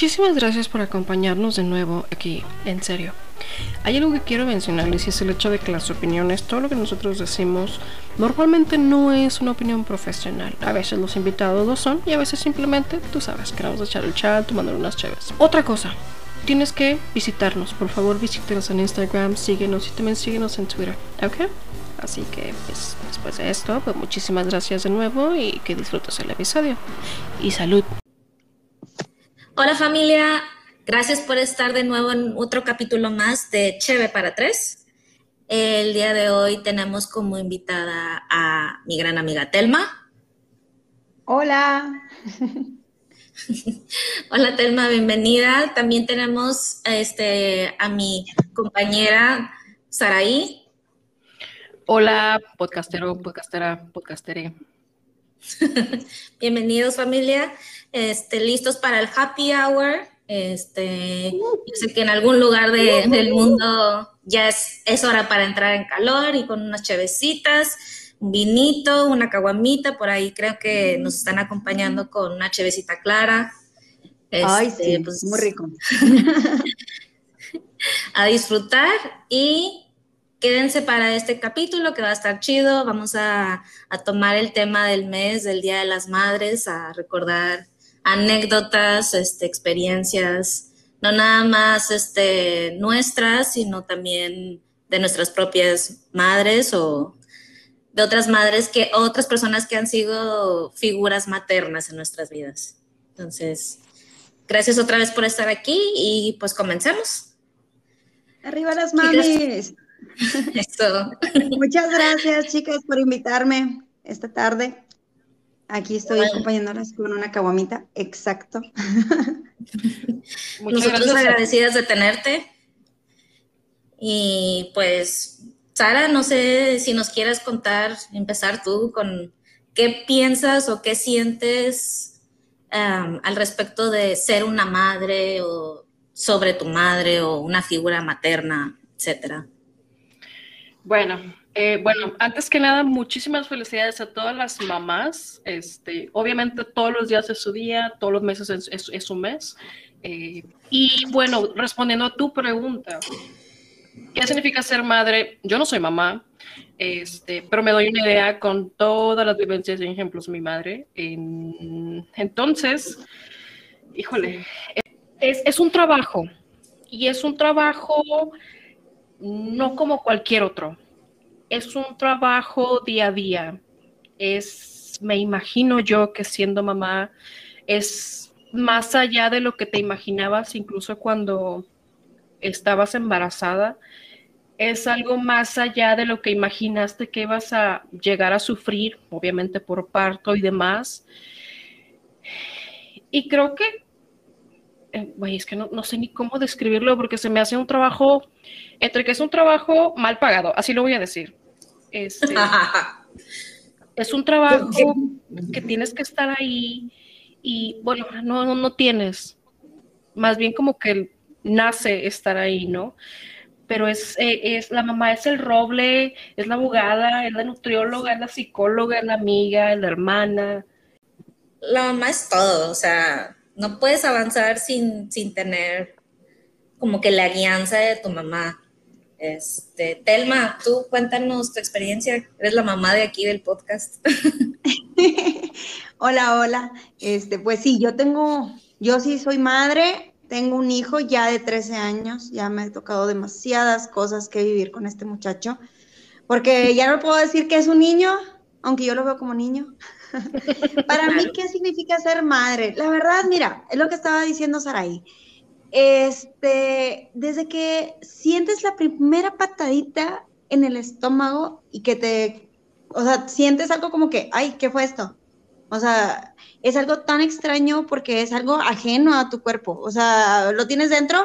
muchísimas gracias por acompañarnos de nuevo aquí, en serio. Hay algo que quiero mencionarles y es el hecho de que las opiniones, todo lo que nosotros decimos, normalmente no es una opinión profesional. A veces los invitados lo son y a veces simplemente, tú sabes, queremos echar el chat, tomando unas chaves. Otra cosa, tienes que visitarnos. Por favor, visítenos en Instagram, síguenos y también síguenos en Twitter, ¿ok? Así que, pues, después de esto, pues muchísimas gracias de nuevo y que disfrutes el episodio. Y salud. Hola familia, gracias por estar de nuevo en otro capítulo más de Cheve para Tres. El día de hoy tenemos como invitada a mi gran amiga Telma. Hola. Hola Telma, bienvenida. También tenemos este, a mi compañera Saraí. Hola, podcastero, podcastera, podcastere. Bienvenidos familia. Este, listos para el happy hour. Este, yo sé que en algún lugar del mundo ya es, es, hora para entrar en calor y con unas chevecitas, un vinito, una caguamita, por ahí creo que nos están acompañando con una chevecita clara. Ay, este, sí, pues, muy rico. a disfrutar y quédense para este capítulo que va a estar chido. Vamos a, a tomar el tema del mes, del Día de las Madres, a recordar anécdotas, este, experiencias, no nada más este, nuestras, sino también de nuestras propias madres o de otras madres que otras personas que han sido figuras maternas en nuestras vidas. Entonces, gracias otra vez por estar aquí y pues comencemos. Arriba las mamis. Eso. Muchas gracias, chicas, por invitarme esta tarde. Aquí estoy acompañándolas con una caguamita, exacto. Nosotros agradecidas de tenerte. Y pues, Sara, no sé si nos quieras contar, empezar tú con qué piensas o qué sientes al respecto de ser una madre o sobre tu madre o una figura materna, etcétera. Bueno, eh, bueno, antes que nada, muchísimas felicidades a todas las mamás. Este, obviamente todos los días es su día, todos los meses es, su mes. Eh, y bueno, respondiendo a tu pregunta, ¿qué significa ser madre? Yo no soy mamá, este, pero me doy una idea con todas las vivencias y ejemplos de mi madre. entonces, híjole, es, es un trabajo y es un trabajo no como cualquier otro es un trabajo día a día. Es, me imagino yo que siendo mamá es más allá de lo que te imaginabas, incluso cuando estabas embarazada. Es algo más allá de lo que imaginaste que ibas a llegar a sufrir, obviamente por parto y demás. Y creo que, eh, es que no, no, sé ni cómo describirlo porque se me hace un trabajo, entre que es un trabajo mal pagado, así lo voy a decir. Este, es un trabajo que tienes que estar ahí y bueno, no, no, tienes, más bien como que nace estar ahí, ¿no? Pero es, eh, es, la mamá es el roble, es la abogada, es la nutrióloga, es la psicóloga, es la amiga, es la hermana. La mamá es todo, o sea, no puedes avanzar sin, sin tener como que la guianza de tu mamá. Este, Telma, tú cuéntanos tu experiencia. Eres la mamá de aquí del podcast. hola, hola. Este, pues sí, yo tengo, yo sí soy madre, tengo un hijo ya de 13 años, ya me ha tocado demasiadas cosas que vivir con este muchacho, porque ya no puedo decir que es un niño, aunque yo lo veo como niño. Para mí, ¿qué significa ser madre? La verdad, mira, es lo que estaba diciendo Saraí. Este, desde que sientes la primera patadita en el estómago y que te, o sea, sientes algo como que, ay, ¿qué fue esto? O sea, es algo tan extraño porque es algo ajeno a tu cuerpo. O sea, lo tienes dentro,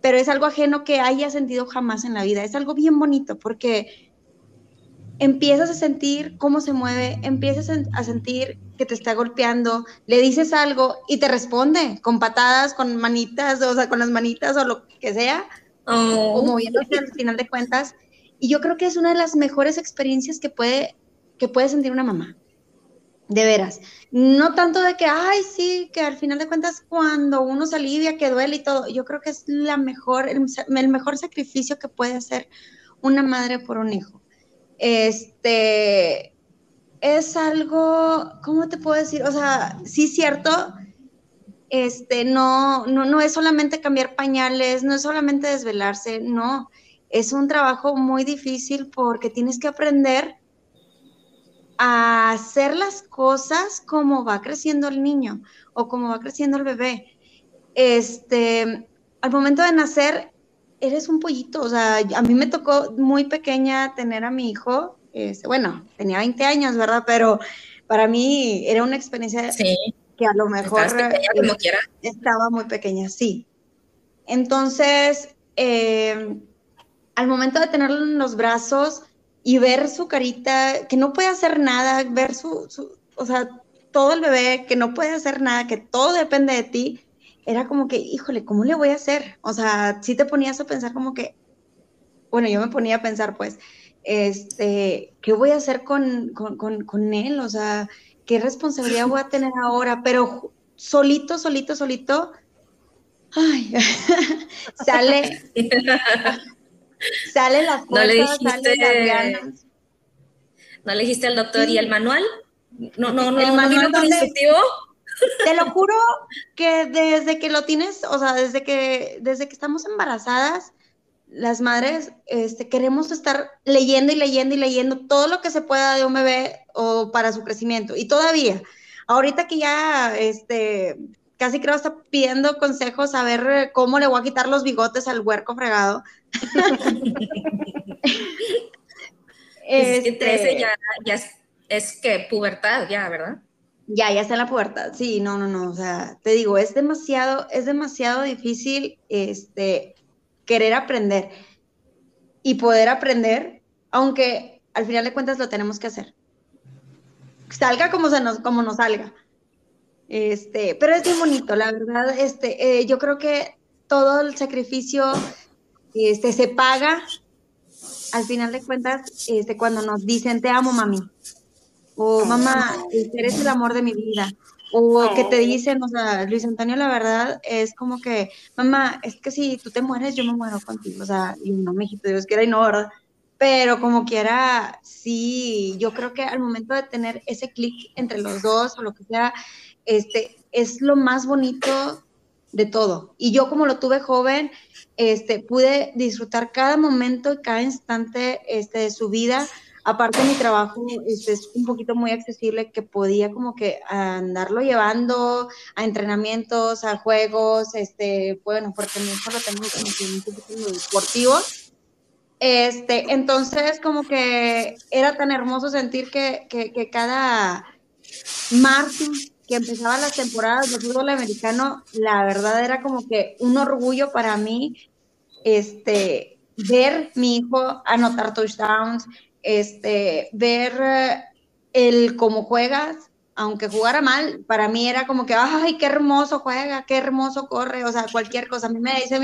pero es algo ajeno que hayas sentido jamás en la vida. Es algo bien bonito porque empiezas a sentir cómo se mueve, empiezas a sentir que te está golpeando, le dices algo y te responde con patadas, con manitas, o sea, con las manitas o lo que sea, oh. o moviéndose al final de cuentas. Y yo creo que es una de las mejores experiencias que puede, que puede sentir una mamá. De veras. No tanto de que, ay, sí, que al final de cuentas cuando uno se alivia, que duele y todo. Yo creo que es la mejor, el, el mejor sacrificio que puede hacer una madre por un hijo. Este, es algo, ¿cómo te puedo decir? O sea, sí cierto, este, no, no, no es solamente cambiar pañales, no es solamente desvelarse, no, es un trabajo muy difícil porque tienes que aprender a hacer las cosas como va creciendo el niño o como va creciendo el bebé. Este, al momento de nacer, eres un pollito, o sea, a mí me tocó muy pequeña tener a mi hijo este, bueno, tenía 20 años, ¿verdad? Pero para mí era una experiencia que a lo mejor estaba muy pequeña, sí. Entonces, eh, al momento de tenerlo en los brazos y ver su carita, que no puede hacer nada, ver su, su, o sea, todo el bebé, que no puede hacer nada, que todo depende de ti, era como que, híjole, ¿cómo le voy a hacer? O sea, sí te ponías a pensar como que, bueno, yo me ponía a pensar, pues, este, ¿qué voy a hacer con, él? O sea, ¿qué responsabilidad voy a tener ahora? Pero solito, solito, solito, ay, sale, sale la fuerza, ¿No sale las ganas. ¿No le dijiste al doctor y el manual? No, no, no, el manual no instructivo. Te lo juro que desde que lo tienes, o sea, desde que, desde que estamos embarazadas, las madres este, queremos estar leyendo y leyendo y leyendo todo lo que se pueda de un bebé o para su crecimiento. Y todavía, ahorita que ya este, casi creo está pidiendo consejos a ver cómo le voy a quitar los bigotes al huerco fregado. es que 13 ya, ya es, es, que pubertad, ya, ¿verdad? Ya, ya está en la pubertad. Sí, no, no, no. O sea, te digo, es demasiado, es demasiado difícil este, querer aprender y poder aprender, aunque al final de cuentas lo tenemos que hacer. Salga como, se nos, como salga. Este, pero es bien bonito, la verdad, este, eh, yo creo que todo el sacrificio este, se paga al final de cuentas este, cuando nos dicen te amo mami o mamá, eres el amor de mi vida o que te dicen, o sea, Luis Antonio, la verdad es como que, mamá, es que si tú te mueres, yo me muero contigo. O sea, y no, me dijiste, Dios quiera y no, ¿verdad? Pero como quiera, sí, yo creo que al momento de tener ese clic entre los dos o lo que sea, este, es lo más bonito de todo. Y yo como lo tuve joven, este, pude disfrutar cada momento y cada instante este, de su vida aparte mi trabajo es un poquito muy accesible que podía como que andarlo llevando a entrenamientos, a juegos, este, bueno, porque mi hijo lo tengo como un poquito deportivo. Este, entonces como que era tan hermoso sentir que, que, que cada marzo que empezaba las temporadas de fútbol americano, la verdad era como que un orgullo para mí, este, ver mi hijo anotar touchdowns, este, ver eh, el cómo juegas, aunque jugara mal, para mí era como que, ay, qué hermoso juega, qué hermoso corre, o sea, cualquier cosa. A mí me dice,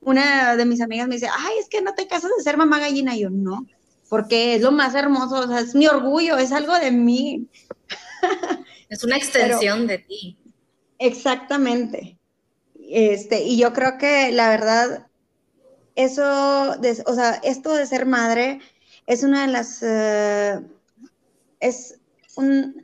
una de mis amigas me dice, ay, es que no te casas de ser mamá gallina. Y yo, no, porque es lo más hermoso, o sea, es mi orgullo, es algo de mí. Es una extensión de ti. Exactamente. Este, y yo creo que la verdad, eso, o sea, esto de ser madre, es una de las, eh, es, un,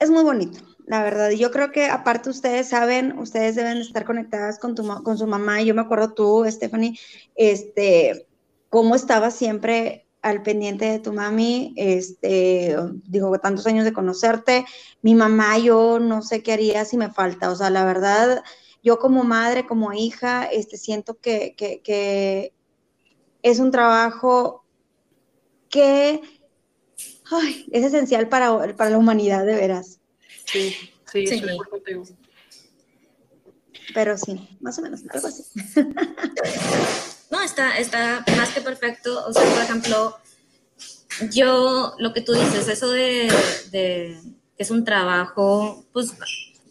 es muy bonito, la verdad. Yo creo que aparte ustedes saben, ustedes deben estar conectadas con, tu, con su mamá. Yo me acuerdo tú, Stephanie, este, cómo estaba siempre al pendiente de tu mami, este, digo, tantos años de conocerte, mi mamá, yo no sé qué haría si me falta, o sea, la verdad, yo como madre, como hija, este, siento que, que, que es un trabajo que es esencial para, para, la humanidad, de veras. Sí, sí, sí. Pero sí, más o menos, algo así. No, está, está más que perfecto. O sea, por ejemplo, yo, lo que tú dices, eso de, de que es un trabajo, pues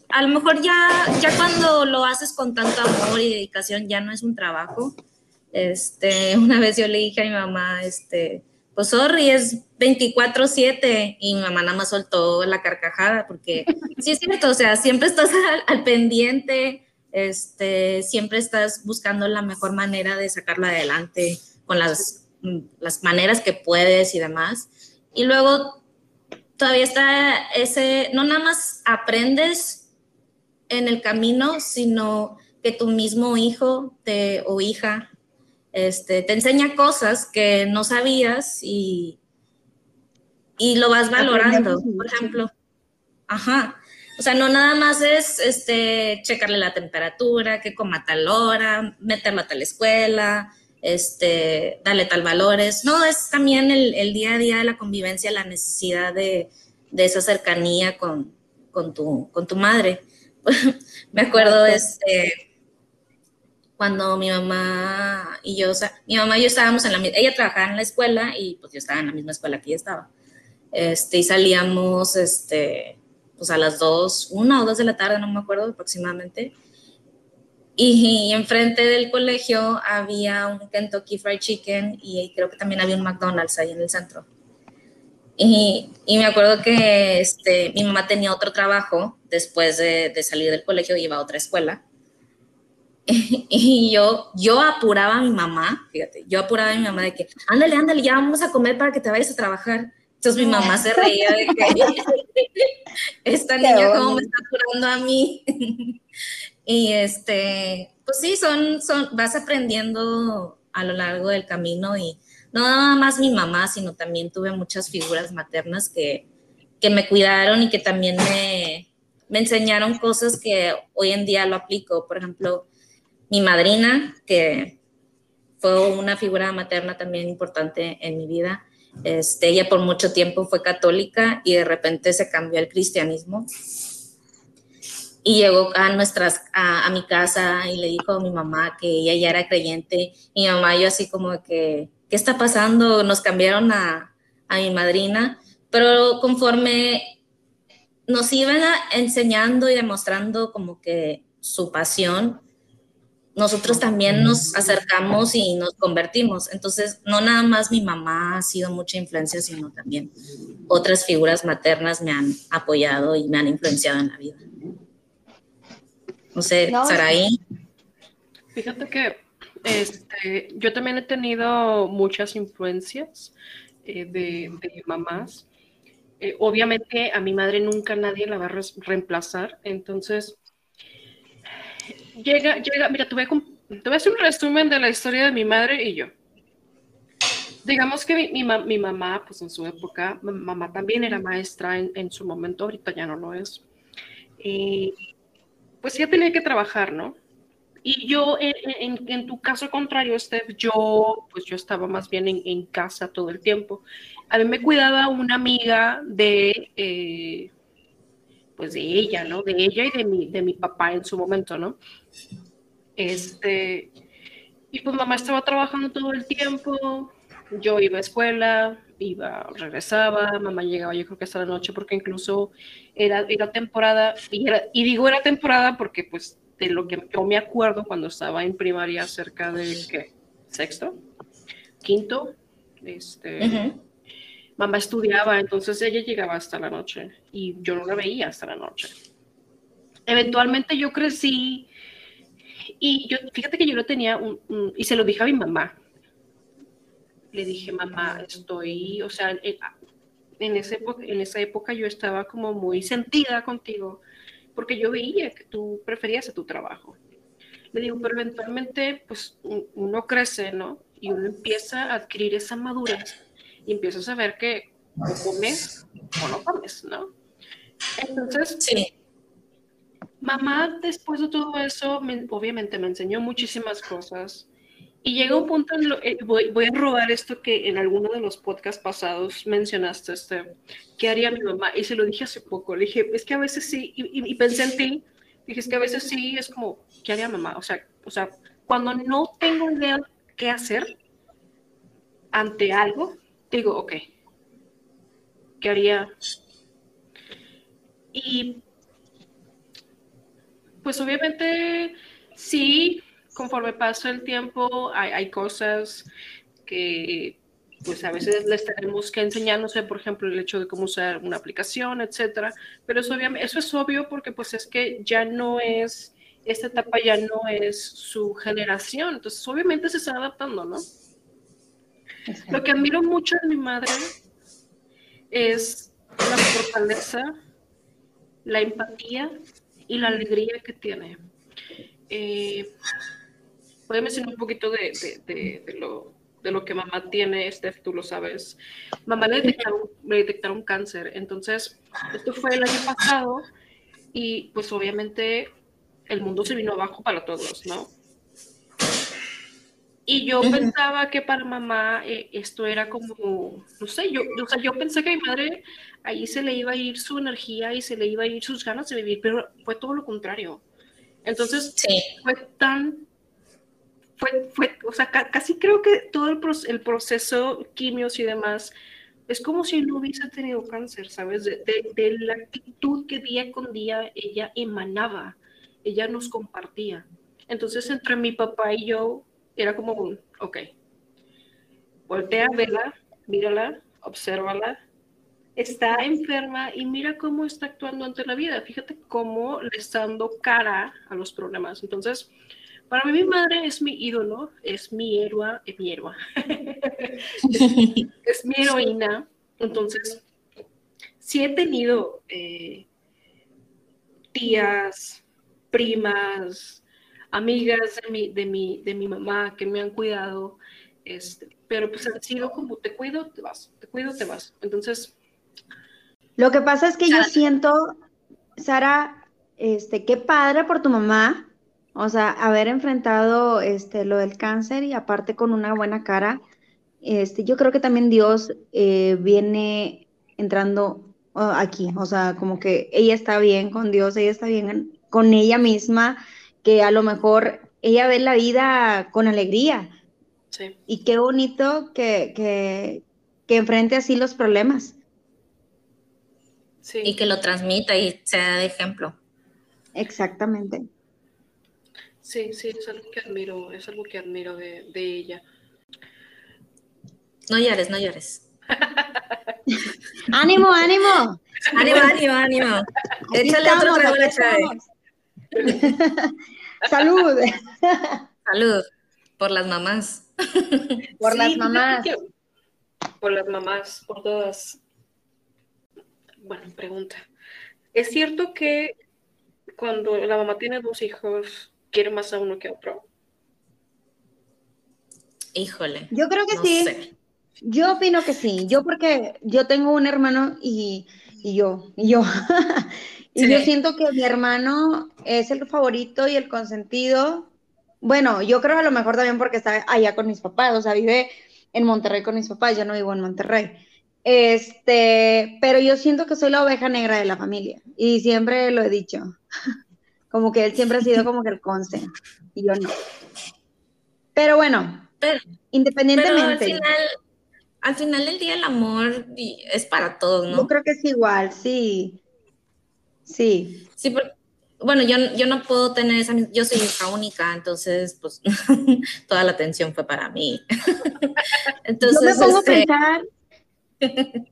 a lo mejor ya, ya cuando lo haces con tanto amor y dedicación ya no es un trabajo. Este, una vez yo le dije a mi mamá, este, pues sorry, es 24/7 y mi mamá nada más soltó la carcajada porque sí es cierto, o sea, siempre estás al, pendiente, este, siempre estás buscando la mejor manera de sacarlo adelante con las, las maneras que puedes y demás. Y luego todavía está ese, no nada más aprendes en el camino, sino que tu mismo hijo te, o hija este, te enseña cosas que no sabías y, y lo vas valorando. Por ejemplo, ajá. O sea, no nada más es este, checarle la temperatura, que coma tal hora, meterlo a tal escuela, este, darle tal valores. No, es también el, día a día de la convivencia, la necesidad de, esa cercanía con, con, tu, con tu madre. Me acuerdo, este, cuando mi mamá y yo, o sea, mi mamá y yo estábamos en la misma, ella trabajaba en la escuela y pues yo estaba en la misma escuela que ella estaba. Este, y salíamos, este, pues a las dos, una o dos de la tarde, no me acuerdo aproximadamente. Y, enfrente del colegio había un Kentucky Fried Chicken y creo que también había un McDonald's ahí en el centro. Y, y me acuerdo que este, mi mamá tenía otro trabajo después de, de salir del colegio, iba a otra escuela y yo, yo apuraba a mi mamá, fíjate, yo apuraba a mi mamá de que, ándale, ándale, ya vamos a comer para que te vayas a trabajar. Entonces mi mamá se reía de que esta niña como me está apurando a mí. y este, pues sí, son, son, vas aprendiendo a lo largo del camino y no nada más mi mamá, sino también tuve muchas figuras maternas que, que me cuidaron y que también me, me enseñaron cosas que hoy en día lo aplico. Por ejemplo, mi madrina, que fue una figura materna también importante en mi vida. Este, ella por mucho tiempo fue católica y de repente se cambió al cristianismo. Y llegó a, nuestras, a, mi casa y le dijo a mi mamá que ella ya era creyente. Mi mamá yo así como que, ¿qué está pasando? Nos cambiaron a, a mi madrina. Pero conforme nos iban enseñando y demostrando como que su pasión, nosotros también nos acercamos y nos convertimos. Entonces, no nada más mi mamá ha sido mucha influencia, sino también otras figuras maternas me han apoyado y me han influenciado en la vida. No sé, Saraí. Fíjate que este, yo también he tenido muchas influencias eh, de, mamás. Eh, obviamente a mi madre nunca nadie la va a reemplazar, entonces llega, llega, mira, te voy, a, hacer un resumen de la historia de mi madre y yo. Digamos que mi, mi, mamá, pues en su época, mamá también era maestra en, su momento, ahorita ya no lo es. Pues ya tenía que trabajar, ¿no? Y yo, en, en, tu caso contrario, Steph, yo, pues yo estaba más bien en, en, casa todo el tiempo. A mí me cuidaba una amiga de, eh, pues de ella, ¿no? De ella y de mi, de mi papá en su momento, ¿no? Este, y pues mamá estaba trabajando todo el tiempo, yo iba a escuela, iba, regresaba, mamá llegaba yo creo que hasta la noche porque incluso era, era temporada, y, y digo era temporada porque pues de lo que yo me acuerdo cuando estaba en primaria cerca de, ¿qué? ¿Sexto? ¿Quinto? Este mamá estudiaba, entonces ella llegaba hasta la noche y yo no la veía hasta la noche. Eventualmente yo crecí y yo, fíjate que yo lo tenía, un, y se lo dije a mi mamá. Le dije, mamá, estoy, o sea, en, esa época, en esa época yo estaba como muy sentida contigo, porque yo veía que tú preferías a tu trabajo. Le digo, pero eventualmente, pues uno crece, ¿no? Y uno empieza a adquirir esa madurez y empiezas a ver que comes o no comes, ¿no? Entonces, sí. mamá después de todo eso, obviamente me enseñó muchísimas cosas. Y llega un punto en lo, eh, voy, voy, a robar esto que en alguno de los podcasts pasados mencionaste, este, ¿qué haría mi mamá? Y se lo dije hace poco, le dije, es que a veces sí, y, pensé en ti, dije, es que a veces sí, es como, ¿qué haría mamá? O sea, o sea, cuando no tengo idea qué hacer ante algo, digo, ok, ¿qué haría? Y pues obviamente sí, conforme pasa el tiempo, hay, cosas que pues a veces les tenemos que enseñar, no sé, por ejemplo, el hecho de cómo usar una aplicación, etcétera, pero eso, eso es obvio porque pues es que ya no es, esta etapa ya no es su generación, entonces obviamente se está adaptando, ¿no? Lo que admiro mucho de mi madre es la fortaleza, la empatía y la alegría que tiene. Eh, Puede mencionar un poquito de, de, de, lo, de lo que mamá tiene, Steph, tú lo sabes. Mamá le detectaron, le detectaron cáncer, entonces esto fue el año pasado y pues obviamente el mundo se vino abajo para todos, ¿no? Y yo pensaba que para mamá eh, esto era como, no sé, yo, o sea, yo pensé que a mi madre ahí se le iba a ir su energía y se le iba a ir sus ganas de vivir, pero fue todo lo contrario. Entonces, fue tan, fue, fue, o sea, casi creo que todo el, el, proceso, quimios y demás, es como si no hubiese tenido cáncer, ¿sabes? De, de, de la actitud que día con día ella emanaba, ella nos compartía. Entonces, entre mi papá y yo, era como un, ok, voltea, vela, mírala, obsérvala, está enferma y mira cómo está actuando ante la vida. Fíjate cómo le está dando cara a los problemas. Entonces, para mí mi madre es mi ídolo, es mi héroe, es mi héroe, es, mi heroína. Entonces, sí he tenido eh, tías, primas, amigas de mi, de mi, de mi mamá que me han cuidado, este, pero pues han sido como te cuido, te vas, te cuido, te vas. Entonces... Lo que pasa es que yo siento, Sara, este, qué padre por tu mamá, o sea, haber enfrentado este, lo del cáncer y aparte con una buena cara. Este, yo creo que también Dios eh, viene entrando uh, aquí, o sea, como que ella está bien con Dios, ella está bien con ella misma, que a lo mejor ella ve la vida con alegría. Sí. Y qué bonito que, que, que enfrente así los problemas. Sí. Y que lo transmita y sea de ejemplo. Exactamente. Sí, sí, es algo que admiro, es algo que admiro de, de ella. No llores, no llores. ánimo, ánimo. Ánimo, ánimo, ánimo. Échale otro trago a la chave. Salud. Salud. Por las mamás. Por las mamás. Por las mamás, por todas. Bueno, pregunta. ¿Es cierto que cuando la mamá tiene dos hijos, quiere más a uno que a otro? Híjole. Yo creo que sí. Yo opino que sí. Yo porque yo tengo un hermano y, y yo, y yo. Y yo siento que mi hermano es el favorito y el consentido. Bueno, yo creo a lo mejor también porque está allá con mis papás, o sea, vive en Monterrey con mis papás, yo no vivo en Monterrey. Este, pero yo siento que soy la oveja negra de la familia y siempre lo he dicho. Como que él siempre ha sido como que el conste y yo no. Pero bueno, independientemente. al, final, al final del día el amor es para todos, ¿no? Yo creo que es igual, sí. Sí. Sí, bueno, yo, yo no puedo tener esa, yo soy hija única, entonces pues toda la atención fue para mí. entonces, yo me pongo a este, pensar,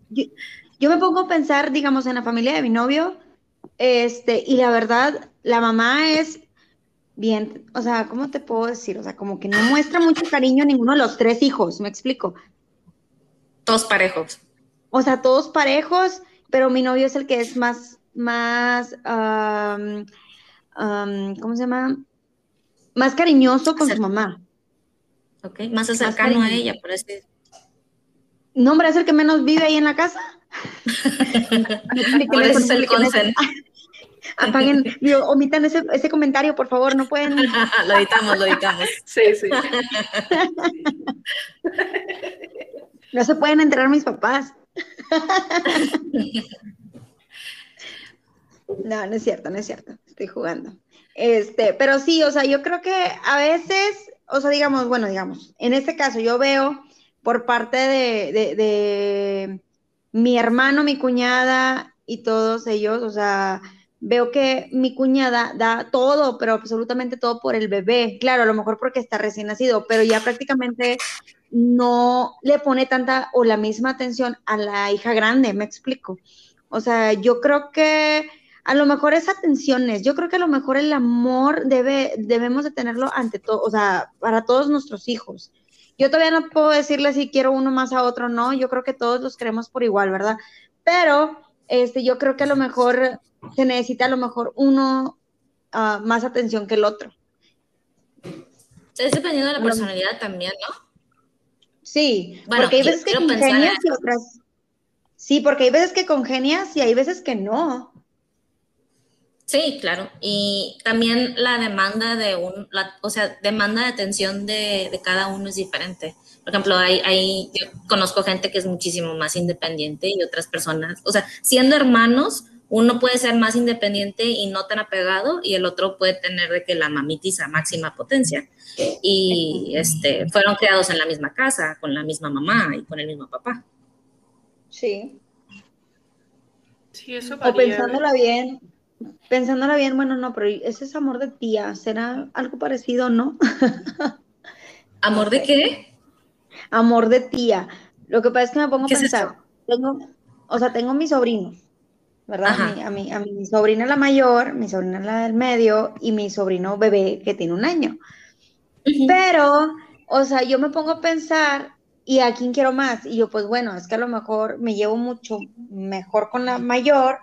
yo, me pongo a pensar, digamos, en la familia de mi novio, este, y la verdad, la mamá es bien, o sea, ¿cómo te puedo decir? O sea, como que no muestra mucho cariño a ninguno de los tres hijos, ¿me explico? Todos parejos. O sea, todos parejos, pero mi novio es el que es más más, ¿cómo se llama? Más cariñoso con su mamá. Ok, más cercano a ella, por así No, hombre, es el que menos vive ahí en la casa. por eso es el consent. Apaguen, omitan ese, ese, comentario, por favor, no pueden. lo editamos, lo editamos. Sí, sí. No se pueden enterar mis papás. No, no es cierto, no es cierto. Estoy jugando. Este, pero sí, o sea, yo creo que a veces, o sea, digamos, bueno, digamos, en este caso yo veo por parte de, de, mi hermano, mi cuñada y todos ellos, o sea, veo que mi cuñada da todo, pero absolutamente todo por el bebé. Claro, a lo mejor porque está recién nacido, pero ya prácticamente no le pone tanta o la misma atención a la hija grande, me explico. O sea, yo creo que a lo mejor es atenciones, yo creo que a lo mejor el amor debe, debemos de tenerlo ante todo, o sea, para todos nuestros hijos. Yo todavía no puedo decirle si quiero uno más a otro, no, yo creo que todos los queremos por igual, ¿verdad? Pero este, yo creo que a lo mejor se necesita a lo mejor uno uh, más atención que el otro. Es dependiendo de la personalidad también, ¿no? Sí, porque hay veces que congenias y otras. Sí, porque hay veces que congenias y hay veces que no. Sí, claro. Y también la demanda de un, la, o sea, demanda de atención de, de, cada uno es diferente. Por ejemplo, hay, hay, yo conozco gente que es muchísimo más independiente y otras personas, o sea, siendo hermanos, uno puede ser más independiente y no tan apegado y el otro puede tener de que la mamitis a máxima potencia. Y este, fueron creados en la misma casa, con la misma mamá y con el mismo papá. Sí. Sí, eso varía. O pensándola bien, Pensándola bien, bueno, no, pero ese es amor de tía, ¿será algo parecido, no? ¿Amor de qué? Amor de tía. Lo que pasa es que me pongo a pensar, tengo, o sea, tengo mis sobrinos, ¿verdad? A mi, a, mi, sobrina la mayor, mi sobrina la del medio y mi sobrino bebé que tiene un año. Pero, o sea, yo me pongo a pensar, ¿y a quién quiero más? Y yo, pues bueno, es que a lo mejor me llevo mucho mejor con la mayor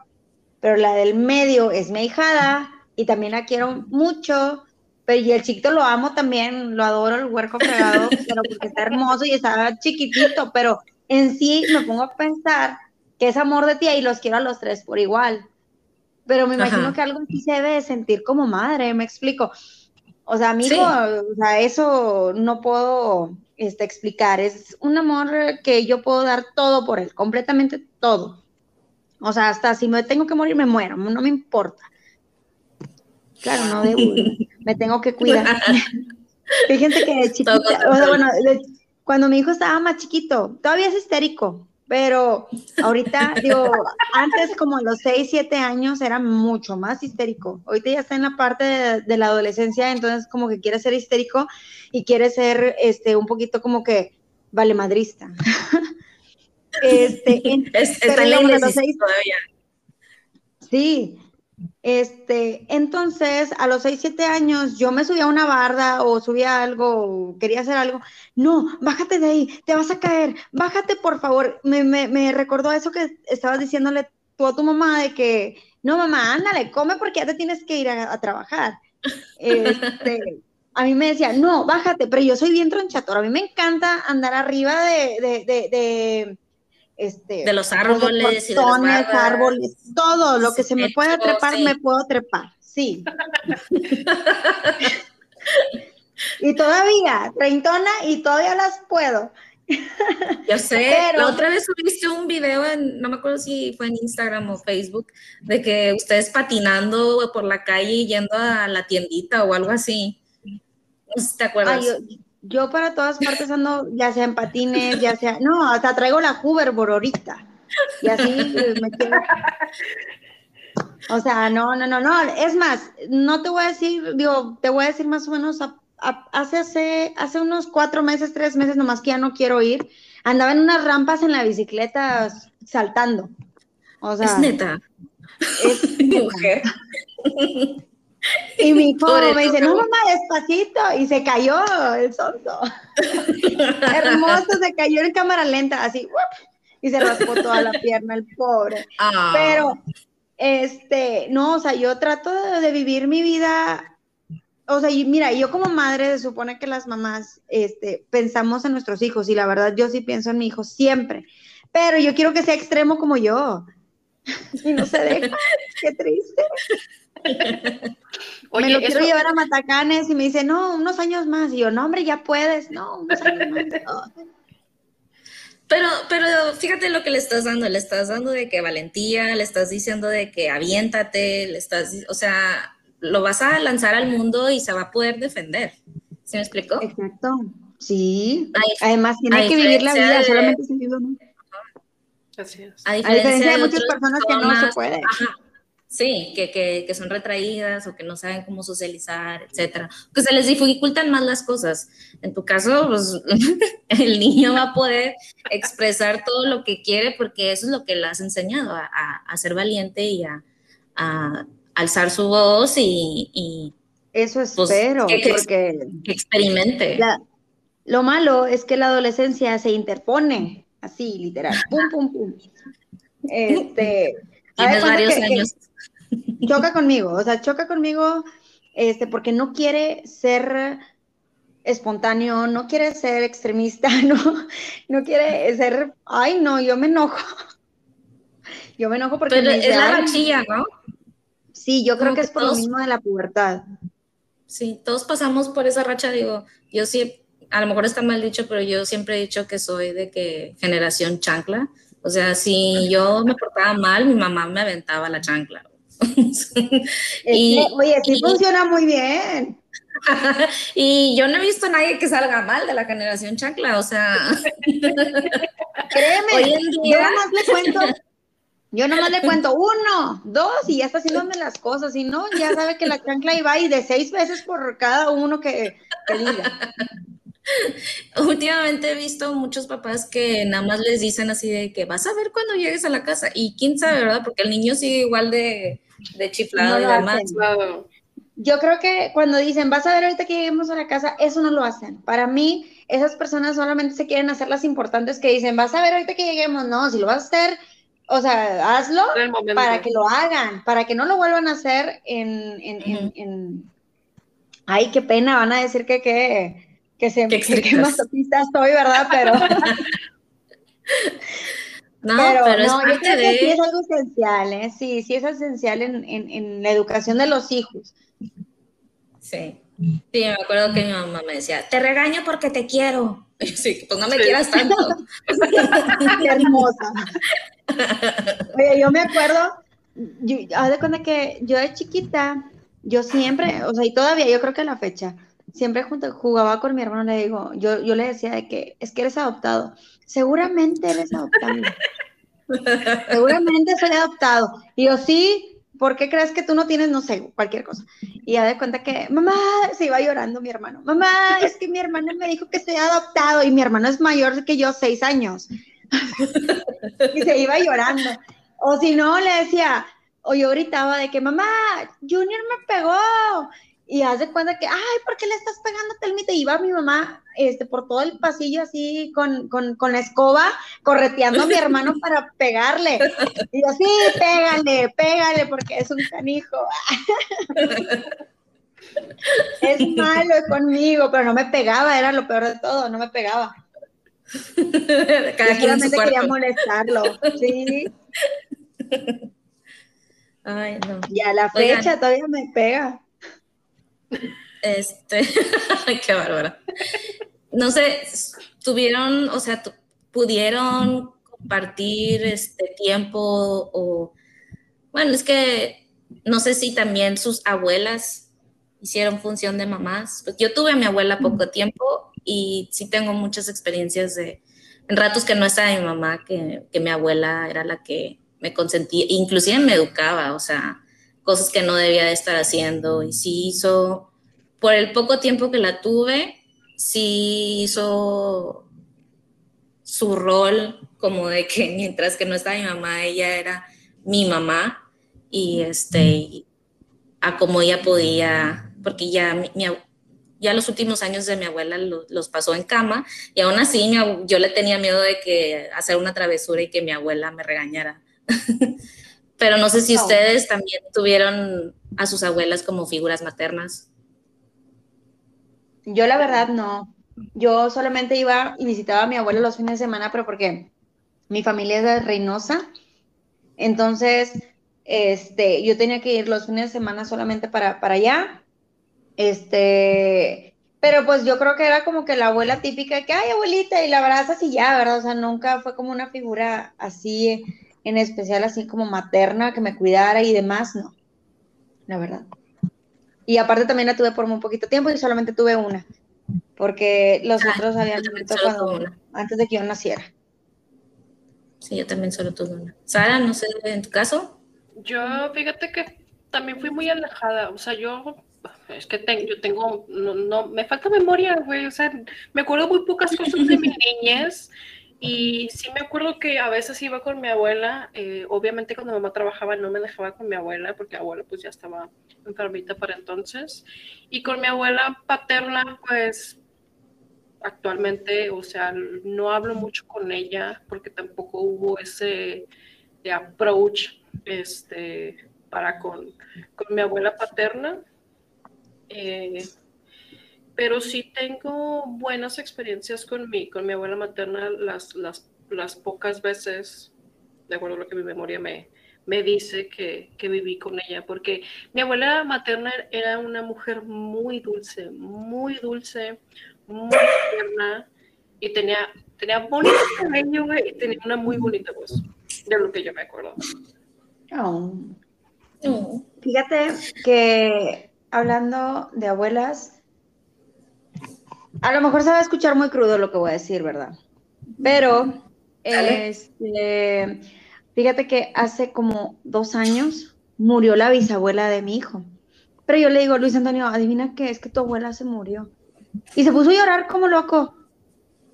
pero la del medio es mi hijada y también la quiero mucho, pero y el chiquito lo amo también, lo adoro, el huerco fregado, pero porque está hermoso y está chiquitito, pero en sí me pongo a pensar que es amor de tía y los quiero a los tres por igual. Pero me imagino que algo sí se debe sentir como madre, me explico. O sea, amigo, o sea, eso no puedo este, explicar. Es un amor que yo puedo dar todo por él, completamente todo. O sea, hasta si me tengo que morir, me muero, no me importa. Claro, no debo, me tengo que cuidar. Fíjense que de chiquita, o sea, bueno, cuando mi hijo estaba más chiquito, todavía es histérico, pero ahorita, digo, antes como a los 6, 7 años era mucho más histérico. Ahorita ya está en la parte de, de, la adolescencia, entonces como que quiere ser histérico y quiere ser este un poquito como que vale madrista. Este, está en la todavía. Sí, este, entonces a los 6, 7 años yo me subía a una barda o subía algo, quería hacer algo. No, bájate de ahí, te vas a caer, bájate por favor. Me, me, me recordó eso que estabas diciéndole tú a tu mamá de que, no mamá, ándale, come porque ya te tienes que ir a, trabajar. Este, a mí me decía, no, bájate, pero yo soy bien tronchatora, a mí me encanta andar arriba de, de, de este, de los árboles, y de árboles, todo lo que se me pueda trepar, me puedo trepar, sí. y todavía, treintona, y todavía las puedo. Yo sé, la otra vez subiste un video en, no me acuerdo si fue en Instagram o Facebook, de que ustedes patinando por la calle yendo a la tiendita o algo así. Te acuerdas yo para todas partes ando, ya sea en patines, ya sea, no, hasta traigo la hoverboard ahorita. Y así eh, me quedo. O sea, no, no, no, no. Es más, no te voy a decir, digo, te voy a decir más o menos, hace, hace, hace unos cuatro meses, tres meses, nomás que ya no quiero ir, andaba en unas rampas en la bicicleta saltando. O sea, es neta. Es mujer. Y mi hijo me dice, no mamá, despacito, y se cayó el sonso. Hermoso, se cayó en cámara lenta, así, y se raspó toda la pierna el pobre. Ah. Pero, este, no, o sea, yo trato de, vivir mi vida, o sea, y mira, yo como madre se supone que las mamás, este, pensamos en nuestros hijos, y la verdad yo sí pienso en mi hijo siempre, pero yo quiero que sea extremo como yo. Y no se deja, qué triste. Oye, me lo quiero llevar a Matacanes y me dice, no, unos años más. Y yo, no, hombre, ya puedes. No, unos años más. Pero, pero fíjate lo que le estás dando, le estás dando de que valentía, le estás diciendo de que aviéntate, le estás, o sea, lo vas a lanzar al mundo y se va a poder defender. ¿Se me explicó? Exacto. Sí. Además, tiene que vivir la vida, solamente se vive, ¿no? Así es. A diferencia, de, muchas personas que no se puede. Ajá Sí, que, que, que, son retraídas o que no saben cómo socializar, etcétera. Que se les dificultan más las cosas. En tu caso, pues el niño va a poder expresar todo lo que quiere porque eso es lo que le has enseñado, a, a, ser valiente y a, a, alzar su voz y... eso pues, espero, que, porque... experimente. lo malo es que la adolescencia se interpone, así, literal, pum, pum, pum. Este... Tienes varios años choca conmigo, o sea, choca conmigo este, porque no quiere ser espontáneo, no quiere ser extremista, no, no quiere ser, ay no, yo me enojo. Yo me enojo porque... Pero es la rachilla, ¿no? Sí, yo creo que, es por lo mismo de la pubertad. Sí, todos pasamos por esa racha, digo, yo sí, a lo mejor está mal dicho, pero yo siempre he dicho que soy de que generación chancla. O sea, si yo me portaba mal, mi mamá me aventaba la chancla. y, oye, sí funciona muy bien. y yo no he visto a nadie que salga mal de la generación chancla, o sea. Créeme, hoy en día... yo nomás le cuento, yo nomás le cuento uno, dos, y ya está haciéndome las cosas, y no, ya sabe que la chancla iba y de seis veces por cada uno que, que diga. Últimamente he visto muchos papás que nada más les dicen así de que vas a ver cuando llegues a la casa. Y quién sabe, ¿verdad? Porque el niño sigue igual de, de chiflado y demás. Yo creo que cuando dicen vas a ver ahorita que lleguemos a la casa, eso no lo hacen. Para mí, esas personas solamente se quieren hacer las importantes que dicen vas a ver ahorita que lleguemos. No, si lo vas a hacer, o sea, hazlo para que lo hagan, para que no lo vuelvan a hacer en, en, en, Ay, qué pena, van a decir que, que que se que, que estoy, ¿verdad? Pero. no, pero, no, yo creo que sí es algo esencial, ¿eh? Sí, sí es esencial en, en, en la educación de los hijos. Sí. Sí, me acuerdo que mi mamá me decía, te regaño porque te quiero. Sí, pues no me quieras tanto. Qué hermosa. Oye, yo me acuerdo, yo, haz de cuenta que yo de chiquita, yo siempre, o sea, y todavía yo creo que a la fecha, siempre jugaba con mi hermano, le digo, yo, yo le decía de que es que eres adoptado. Seguramente eres adoptado. Seguramente soy adoptado. Y yo, sí, ¿por qué crees que tú no tienes, no sé, cualquier cosa? Y ya de cuenta que, mamá, se iba llorando mi hermano. Mamá, es que mi hermano me dijo que soy adoptado y mi hermano es mayor que yo, seis años. y se iba llorando. O si no, le decía, o yo gritaba de que, mamá, Junior me pegó y hace cuenta que, ay, ¿por qué le estás pegando telmita? Y iba mi mamá este, por todo el pasillo así con, con, con la escoba, correteando a mi hermano para pegarle. Y yo, sí, pégale, pégale, porque es un canijo. es malo conmigo, pero no me pegaba, era lo peor de todo, no me pegaba. Cada quien quería molestarlo, sí. Ay, no. Y a la fecha todavía me pega. Este, qué bárbara. No sé, tuvieron, o sea, pudieron compartir este tiempo o, bueno, es que no sé si también sus abuelas hicieron función de mamás. Pues yo tuve a mi abuela poco tiempo y sí tengo muchas experiencias de, en ratos que no estaba mi mamá, que, que mi abuela era la que me consentía, inclusive me educaba, o sea, cosas que no debía de estar haciendo y sí hizo, por el poco tiempo que la tuve, sí hizo su rol como de que mientras que no estaba mi mamá, ella era mi mamá y este, a como ella podía, porque ya mi, ya los últimos años de mi abuela los pasó en cama y aún así yo le tenía miedo de que hacer una travesura y que mi abuela me regañara. Pero no sé si ustedes también tuvieron a sus abuelas como figuras maternas. Yo la verdad no. Yo solamente iba y visitaba a mi abuela los fines de semana, pero porque mi familia es de Reynosa. Entonces, este, yo tenía que ir los fines de semana solamente para, para allá. Este, pero pues yo creo que era como que la abuela típica que, ay, abuelita, y la abrazas y ya, ¿verdad? O sea, nunca fue como una figura así en especial así como materna, que me cuidara y demás, no, la verdad. Y aparte también la tuve por muy poquito tiempo y solamente tuve una, porque los ah, otros habían muerto cuando, antes de que yo naciera. Sí, yo también solo tuve una. Sara, no sé, en tu caso. Yo, fíjate que también fui muy alejada, o sea, yo, es que tengo, yo tengo, no, no, me falta memoria, güey, o sea, me acuerdo muy pocas cosas de mi niñez, y sí me acuerdo que a veces iba con mi abuela, eh, obviamente cuando mamá trabajaba no me dejaba con mi abuela, porque mi abuela pues ya estaba enfermita para entonces, y con mi abuela paterna, pues actualmente, o sea, no hablo mucho con ella, porque tampoco hubo ese approach este, para con, mi abuela paterna. Eh, pero sí tengo buenas experiencias con mi, con mi abuela materna las, las, las pocas veces, de acuerdo a lo que mi memoria me, me dice que, que, viví con ella, porque mi abuela materna era una mujer muy dulce, muy dulce, muy tierna, y tenía, tenía bonito cabello, y tenía una muy bonita voz, de lo que yo me acuerdo. Oh. Fíjate que hablando de abuelas, a lo mejor se va a escuchar muy crudo lo que voy a decir, ¿verdad? Pero, este, fíjate que hace como dos años murió la bisabuela de mi hijo. Pero yo le digo, Luis Antonio, adivina qué, es que tu abuela se murió. Y se puso a llorar como loco.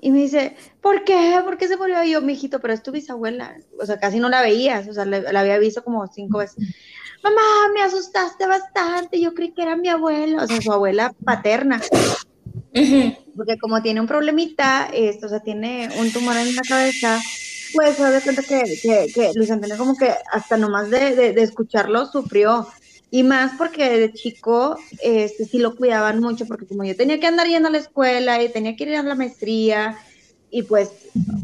Y me dice, ¿por qué? ¿Por qué se murió? Y yo, mi hijito, pero es tu bisabuela. O sea, casi no la veías, o sea, la, había visto como cinco veces. Mamá, me asustaste bastante, yo creí que era mi abuela, o sea, su abuela paterna. Porque como tiene un problemita, o sea, tiene un tumor en la cabeza, pues se da cuenta que, que, Luis Antonio como que hasta nomás de, de, escucharlo sufrió. Y más porque de chico este, sí lo cuidaban mucho, porque como yo tenía que andar yendo a la escuela y tenía que ir a la maestría, y pues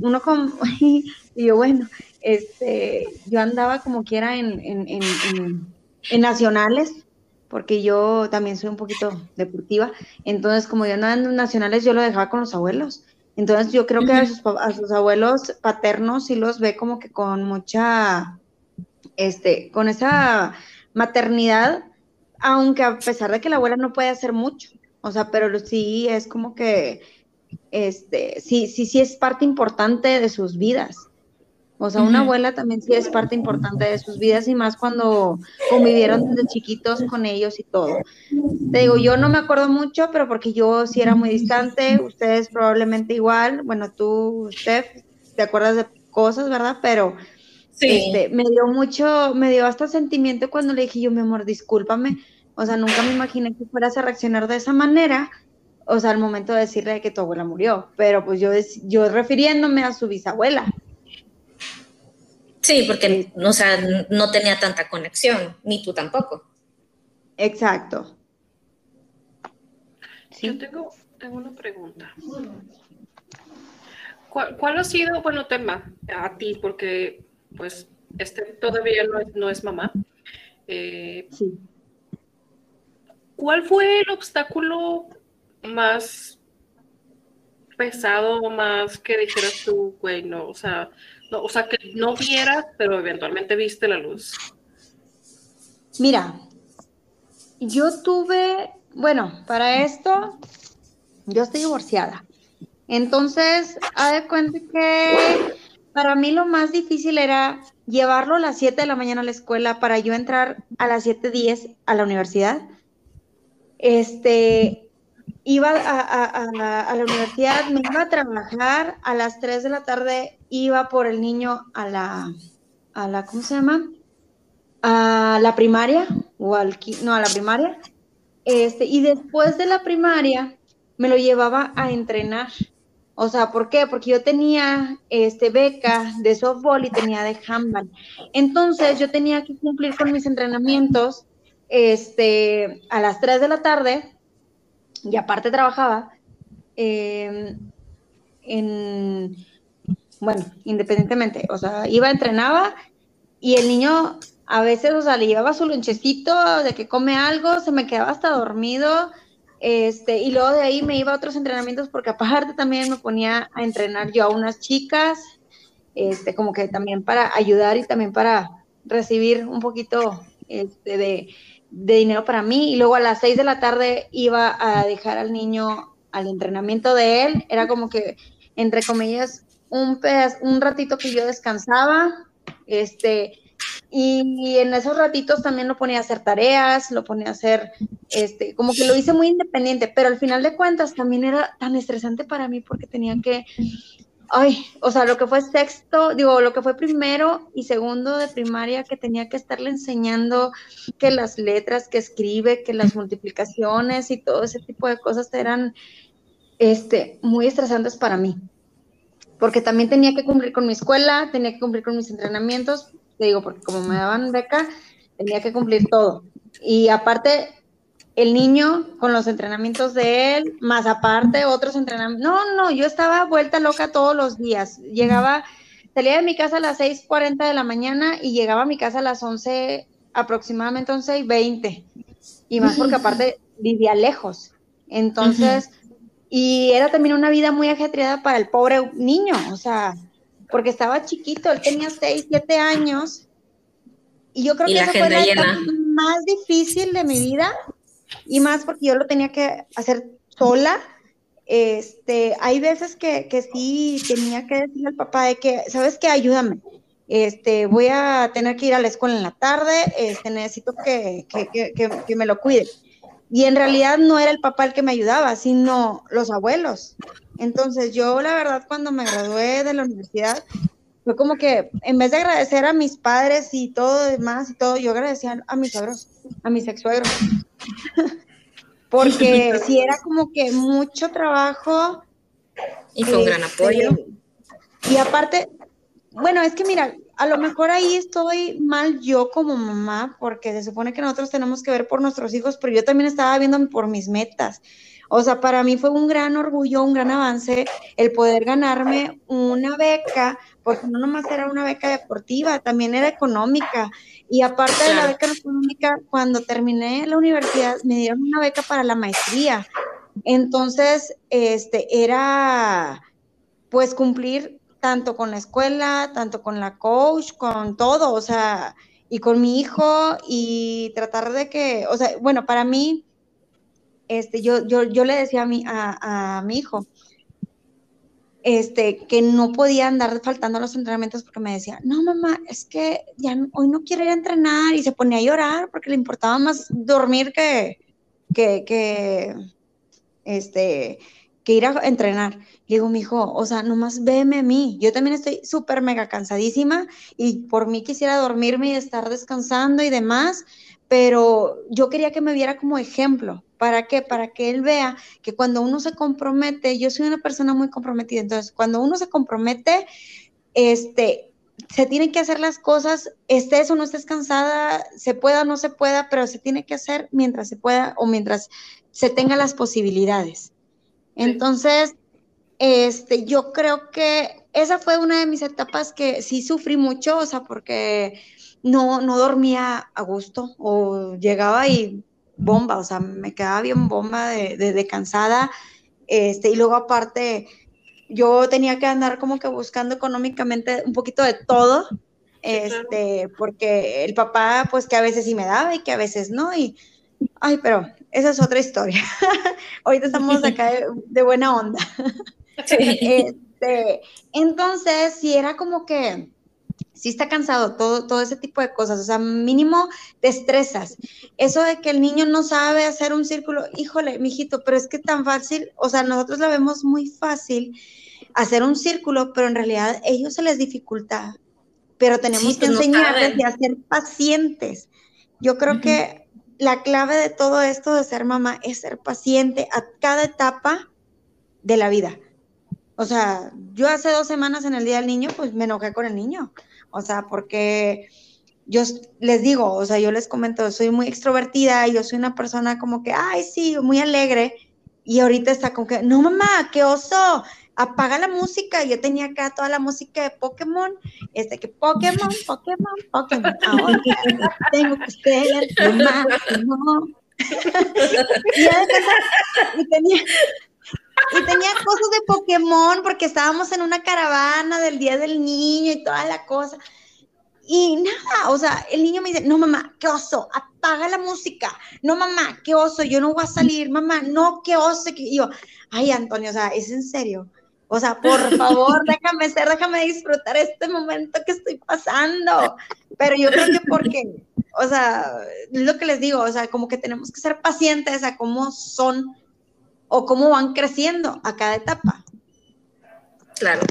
uno como, y yo bueno, este, yo andaba como quiera en, en, en, en nacionales, porque yo también soy un poquito deportiva, entonces como yo andaba en nacionales, yo lo dejaba con los abuelos. Entonces yo creo que a sus, a sus abuelos paternos sí los ve como que con mucha, este, con esa maternidad, aunque a pesar de que la abuela no puede hacer mucho, o sea, pero sí es como que, este, sí, sí, sí es parte importante de sus vidas. O sea, una abuela también sí es parte importante de sus vidas y más cuando convivieron desde chiquitos con ellos y todo. Te digo, yo no me acuerdo mucho, pero porque yo sí era muy distante, ustedes probablemente igual, bueno, tú, Steph, te acuerdas de cosas, ¿verdad? Pero este, me dio mucho, me dio hasta sentimiento cuando le dije yo, mi amor, discúlpame. O sea, nunca me imaginé que fueras a reaccionar de esa manera, o sea, al momento de decirle que tu abuela murió, pero pues yo, yo refiriéndome a su bisabuela. Sí, porque, o sea, no tenía tanta conexión, ni tú tampoco. Exacto. Yo tengo, tengo una pregunta. ¿Cuál, ha sido, bueno, tema a ti? Porque pues este todavía no es, mamá. Eh, sí. ¿Cuál fue el obstáculo más pesado, más que dijeras tú, güey, no, o sea, no, o sea, que no vieras, pero eventualmente viste la luz? Mira, yo tuve, bueno, para esto, yo estoy divorciada. Entonces, haz de cuenta que para mí lo más difícil era llevarlo a las 7 de la mañana a la escuela para yo entrar a las 7.10 a la universidad. Este, iba a, la universidad, me iba a trabajar, a las 3 de la tarde iba por el niño a la, a la ¿cómo se llama? A la primaria, o al, no, a la primaria. Este, y después de la primaria me lo llevaba a entrenar. O sea, ¿por qué? Porque yo tenía este, beca de softball y tenía de handball. Entonces yo tenía que cumplir con mis entrenamientos este, a las 3 de la tarde y aparte trabajaba em, en, bueno, independientemente, o sea, iba, entrenaba y el niño a veces, o sea, le llevaba su lonchecito de que come algo, se me quedaba hasta dormido este, y luego de ahí me iba a otros entrenamientos porque aparte también me ponía a entrenar yo a unas chicas, este, como que también para ayudar y también para recibir un poquito este, de, dinero para mí. Y luego a las seis de la tarde iba a dejar al niño al entrenamiento de él. Era como que, entre comillas, un, un ratito que yo descansaba, este, y en esos ratitos también lo ponía a hacer tareas, lo ponía a hacer, este, como que lo hice muy independiente, pero al final de cuentas también era tan estresante para mí porque tenía que, ay, o sea, lo que fue sexto, digo, lo que fue primero y segundo de primaria, que tenía que estarle enseñando que las letras que escribe, que las multiplicaciones y todo ese tipo de cosas eran, este, muy estresantes para mí porque también tenía que cumplir con mi escuela, tenía que cumplir con mis entrenamientos, te digo, porque como me daban beca, tenía que cumplir todo. Y aparte, el niño con los entrenamientos de él, más aparte otros entrenamientos. No, no, yo estaba vuelta loca todos los días. Llegaba, salía de mi casa a las 6:40 de la mañana y llegaba a mi casa a las 11, aproximadamente 11 y 20. Y más porque aparte vivía lejos. Entonces, y era también una vida muy ajetreada para el pobre niño, o sea, porque estaba chiquito, él tenía 6, 7 años. Y yo creo que esa fue la más difícil de mi vida y más porque yo lo tenía que hacer sola. Este, hay veces que, que sí tenía que decirle al papá de que, ¿sabes qué? Ayúdame. Este, voy a tener que ir a la escuela en la tarde, este, necesito que, que, que, me lo cuide. Y en realidad no era el papá el que me ayudaba, sino los abuelos. Entonces yo la verdad cuando me gradué de la universidad fue como que en vez de agradecer a mis padres y todo demás y todo, yo agradecía a mis suegros, a mis ex suegros. Porque si era como que mucho trabajo. Y con gran este, apoyo. Y aparte, bueno, es que mira, a lo mejor ahí estoy mal yo como mamá, porque se supone que nosotros tenemos que ver por nuestros hijos, pero yo también estaba viendo por mis metas. O sea, para mí fue un gran orgullo, un gran avance el poder ganarme una beca, porque no nomás era una beca deportiva, también era económica. Y aparte de la beca económica, cuando terminé la universidad, me dieron una beca para la maestría. Entonces, este, era pues cumplir tanto con la escuela, tanto con la coach, con todo, o sea, y con mi hijo y tratar de que, o sea, bueno, para mí, este, yo, yo, yo le decía a mi, a, mi hijo, este, que no podía andar faltando a los entrenamientos porque me decía, no, mamá, es que ya hoy no quiero ir a entrenar y se ponía a llorar porque le importaba más dormir que, que, que, este, ir a entrenar. Le digo, mi hijo, o sea, nomás veme a mí. Yo también estoy súper mega cansadísima y por mí quisiera dormirme y estar descansando y demás, pero yo quería que me viera como ejemplo. ¿Para qué? Para que él vea que cuando uno se compromete, yo soy una persona muy comprometida, entonces cuando uno se compromete, este, se tienen que hacer las cosas, estés o no estés cansada, se pueda o no se pueda, pero se tiene que hacer mientras se pueda o mientras se tenga las posibilidades. Entonces, este, yo creo que esa fue una de mis etapas que sí sufrí mucho, o sea, porque no, no dormía a gusto o llegaba y bomba, o sea, me quedaba bien bomba de, de, cansada, este, y luego aparte yo tenía que andar como que buscando económicamente un poquito de todo, este, porque el papá, pues que a veces sí me daba y que a veces no, y, ay, pero esa es otra historia. Ahorita estamos acá de, buena onda. Este, entonces, si era como que si está cansado, todo, todo ese tipo de cosas, o sea, mínimo te estresas. Eso de que el niño no sabe hacer un círculo, híjole, mijito, pero es que tan fácil, o sea, nosotros la vemos muy fácil hacer un círculo, pero en realidad a ellos se les dificulta, pero tenemos que pues enseñarles a ser pacientes. Yo creo que la clave de todo esto de ser mamá es ser paciente a cada etapa de la vida. O sea, yo hace dos semanas en el Día del Niño, pues me enojé con el niño. O sea, porque yo les digo, o sea, yo les comento, soy muy extrovertida y yo soy una persona como que, ay, sí, muy alegre. Y ahorita está como que, no, mamá, qué oso, apaga la música. Yo tenía acá toda la música de Pokémon, este que Pokémon, Pokémon, Pokémon. Ahora tengo que ser no. y, tenía, y tenía cosas de Pokémon porque estábamos en una caravana del Día del Niño y toda la cosa. Y nada, o sea, el niño me dice, no mamá, qué oso, apaga la música. No mamá, qué oso, yo no voy a salir, mamá, no, qué oso. Y yo, ay Antonio, o sea, es en serio. O sea, por favor, déjame ser, déjame disfrutar este momento que estoy pasando. Pero yo creo que porque, o sea, es lo que les digo, o sea, como que tenemos que ser pacientes a cómo son o cómo van creciendo a cada etapa. Claro.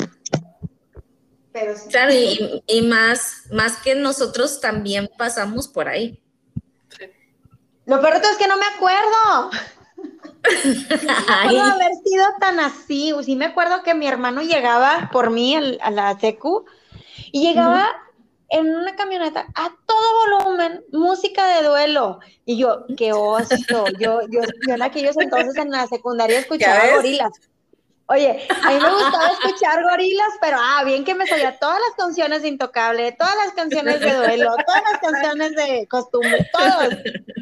Pero Claro, y, más, más que nosotros también pasamos por ahí. Lo peor es que no me acuerdo. no haber sido tan así. Sí me acuerdo que mi hermano llegaba por mí a la secu y llegaba en una camioneta a todo volumen, música de duelo. Y yo, qué oso. Yo, yo, yo en aquellos entonces en la secundaria escuchaba gorilas. Oye, a mí me gustaba escuchar gorilas, pero ah, bien que me sabía todas las canciones de Intocable, todas las canciones de duelo, todas las canciones de costumbre, todas.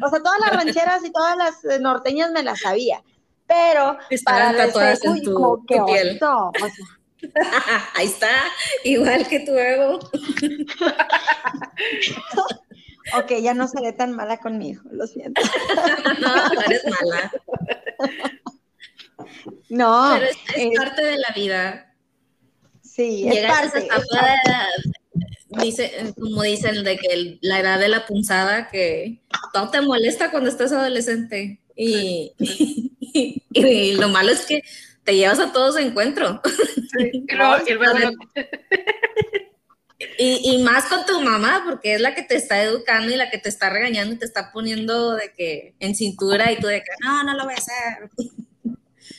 O sea, todas las rancheras y todas las eh, norteñas me las sabía. Pero para tatuadas en tu, piel. Ahí está, igual que tu ego. ok, ya no seré tan mala conmigo, lo siento. no, eres mala. No. Pero es, parte de la vida. Sí, es parte. dice, como dicen, de que la edad de la punzada, que todo te molesta cuando estás adolescente. Y, y, lo malo es que te llevas a todos de encuentro. Sí, y, y, más con tu mamá, porque es la que te está educando y la que te está regañando y te está poniendo de que en cintura y tú de que no, no lo voy a hacer.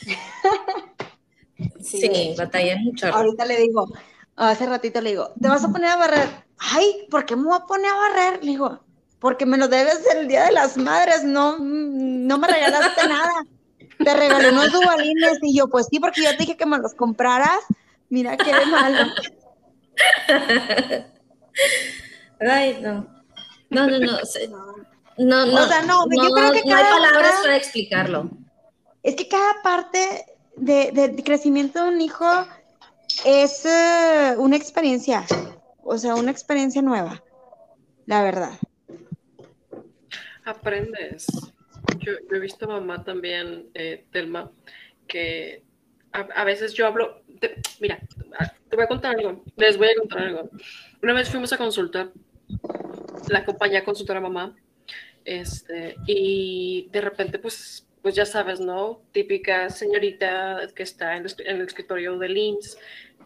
sí, batalla mucho. Ahorita le digo, hace ratito le digo, ¿te vas a poner a barrer? Ay, ¿por qué me voy a poner a barrer? Le digo, porque me lo debes el Día de las Madres, no, no me regalaste nada. Te regalé unos dubalines y yo, pues sí, porque yo te dije que me los compraras. Mira qué malo. Ay, no. No, no, no. No, no. O sea, no, yo creo que no hay palabras para explicarlo es que cada parte de, crecimiento de un hijo es eh, una experiencia, o sea, una experiencia nueva, la verdad. Aprendes. Yo, he visto mamá también, eh, Telma, que a, veces yo hablo, mira, te voy a contar algo, les voy a contar algo. Una vez fuimos a consultar, la compañía a consultar a mamá, este, y de repente pues pues ya sabes, ¿no? Típica señorita que está en el, escritorio de IMSS,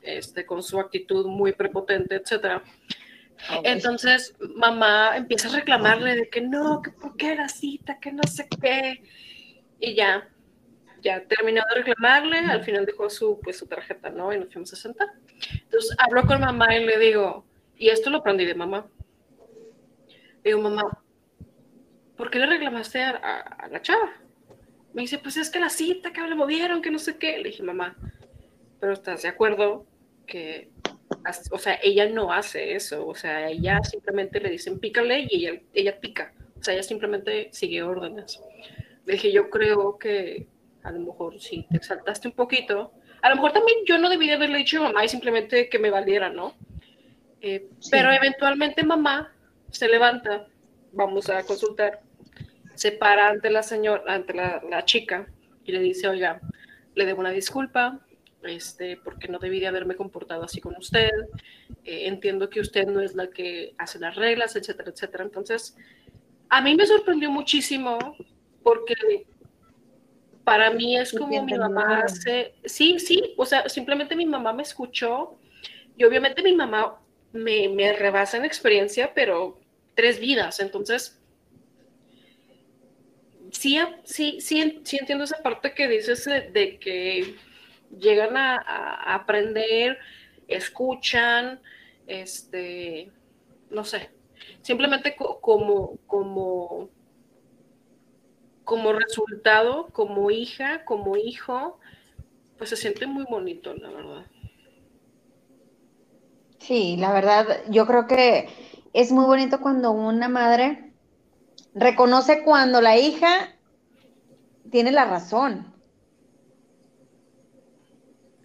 este, con su actitud muy prepotente, Entonces, mamá empieza a reclamarle de que no, que por qué la cita, que no sé qué. Y ya, ya terminó de reclamarle, al final dejó su, pues, su tarjeta, ¿no? Y nos fuimos a sentar. Entonces, hablo con mamá y le digo, y esto lo aprendí de mamá. digo, mamá, ¿por qué le reclamaste a la chava? Me dice, pues es que la cita que le movieron, que no sé qué. Le dije, mamá, pero ¿estás de acuerdo que, o sea, ella no hace eso? O sea, ella simplemente le dicen pícale y ella, ella pica. O sea, ella simplemente sigue órdenes. Le dije, yo creo que a lo mejor si te exaltaste un poquito, a lo mejor también yo no debí de haberle dicho a mamá y simplemente que me valiera, ¿no? Eh, pero eventualmente mamá se levanta, vamos a consultar se para ante la señora, ante la, chica y le dice, oiga, le debo una disculpa, este, porque no debí de haberme comportado así con usted. Eh, entiendo que usted no es la que hace las reglas, etcétera, etcétera. Entonces, a mí me sorprendió muchísimo porque para mí es como mi mamá hace, sí, sí, o sea, simplemente mi mamá me escuchó y obviamente mi mamá me, me rebasa en experiencia, pero tres vidas. Entonces, sí, sí, sí, sí entiendo esa parte que dices de, que llegan a, aprender, escuchan, este, no sé, simplemente como, como, como resultado, como hija, como hijo, pues se siente muy bonito, la verdad. Sí, la verdad, yo creo que es muy bonito cuando una madre reconoce cuando la hija tiene la razón.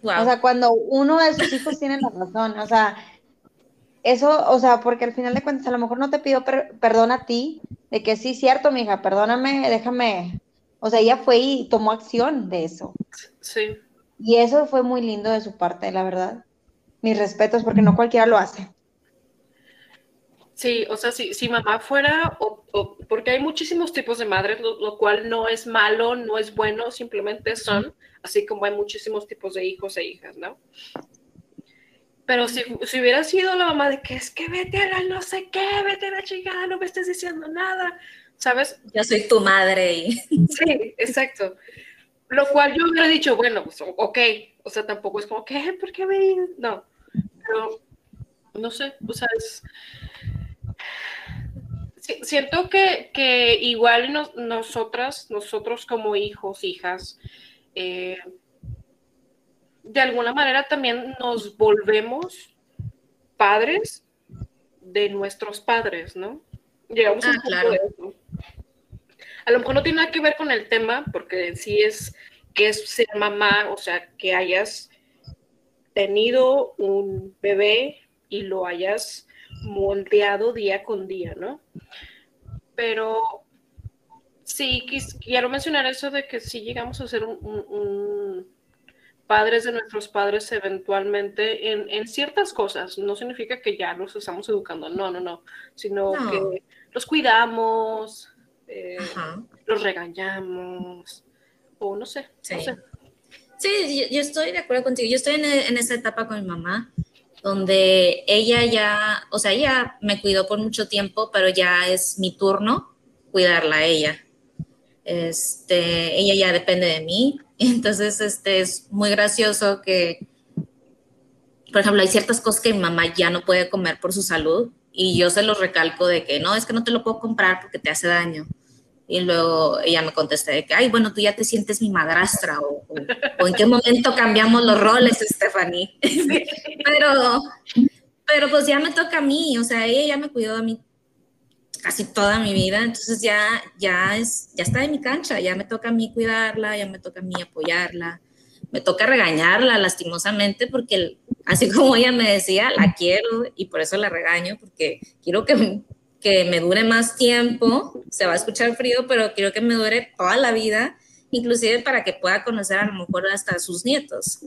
O sea, cuando uno de sus hijos tiene la razón, o sea, eso, o sea, porque al final de cuentas a lo mejor no te pido perdón a ti, de que sí, cierto, mi hija, perdóname, déjame, o sea, ella fue y tomó acción de eso. Sí. Y eso fue muy lindo de su parte, la verdad. Mis respetos, porque no cualquiera lo hace. Sí, o sea, si, si mamá fuera, o, porque hay muchísimos tipos de madres, lo, cual no es malo, no es bueno, simplemente son, así como hay muchísimos tipos de hijos e hijas, ¿no? Pero si, si, hubiera sido la mamá de que es que vete a la no sé qué, vete a la chingada, no me estés diciendo nada, ¿sabes? Yo soy tu madre. Y... Sí, exacto. Lo cual yo hubiera dicho, bueno, pues, ok, o sea, tampoco es como, ¿qué? ¿Por qué me.? No, pero no sé, o sea, es. Siento que, que igual nosotras, nosotros como hijos, hijas, eh, de alguna manera también nos volvemos padres de nuestros padres, ¿no? Llegamos a un ah, de eso. A lo mejor no tiene nada que ver con el tema, porque sí es que es ser mamá, o sea, que hayas tenido un bebé y lo hayas moldeado día con día, ¿no? Pero sí, quiero mencionar eso de que sí llegamos a ser un padres de nuestros padres eventualmente en, ciertas cosas. No significa que ya los estamos educando, no, no, no, sino que los cuidamos, eh, los regañamos, o no sé, sí. Sí, yo, estoy de acuerdo contigo. Yo estoy en, en esa etapa con mi mamá, donde ella ya, o sea, ella me cuidó por mucho tiempo, pero ya es mi turno cuidarla a ella. Este, ella ya depende de mí, entonces este, es muy gracioso que, por ejemplo, hay ciertas cosas que mi mamá ya no puede comer por su salud y yo se los recalco de que no, es que no te lo puedo comprar porque te hace daño. Y luego ella me contesta de que, ay, bueno, tú ya te sientes mi madrastra o, o, en qué momento cambiamos los roles, Stephanie. pero, pero pues ya me toca a mí, o sea, ella ya me cuidó a mí casi toda mi vida, entonces ya, ya, es, ya está en mi cancha, ya me toca a mí cuidarla, ya me toca a mí apoyarla, me toca regañarla lastimosamente porque así como ella me decía, la quiero y por eso la regaño, porque quiero que, que me dure más tiempo, se va a escuchar frío, pero quiero que me dure toda la vida, inclusive para que pueda conocer a lo mejor hasta sus nietos.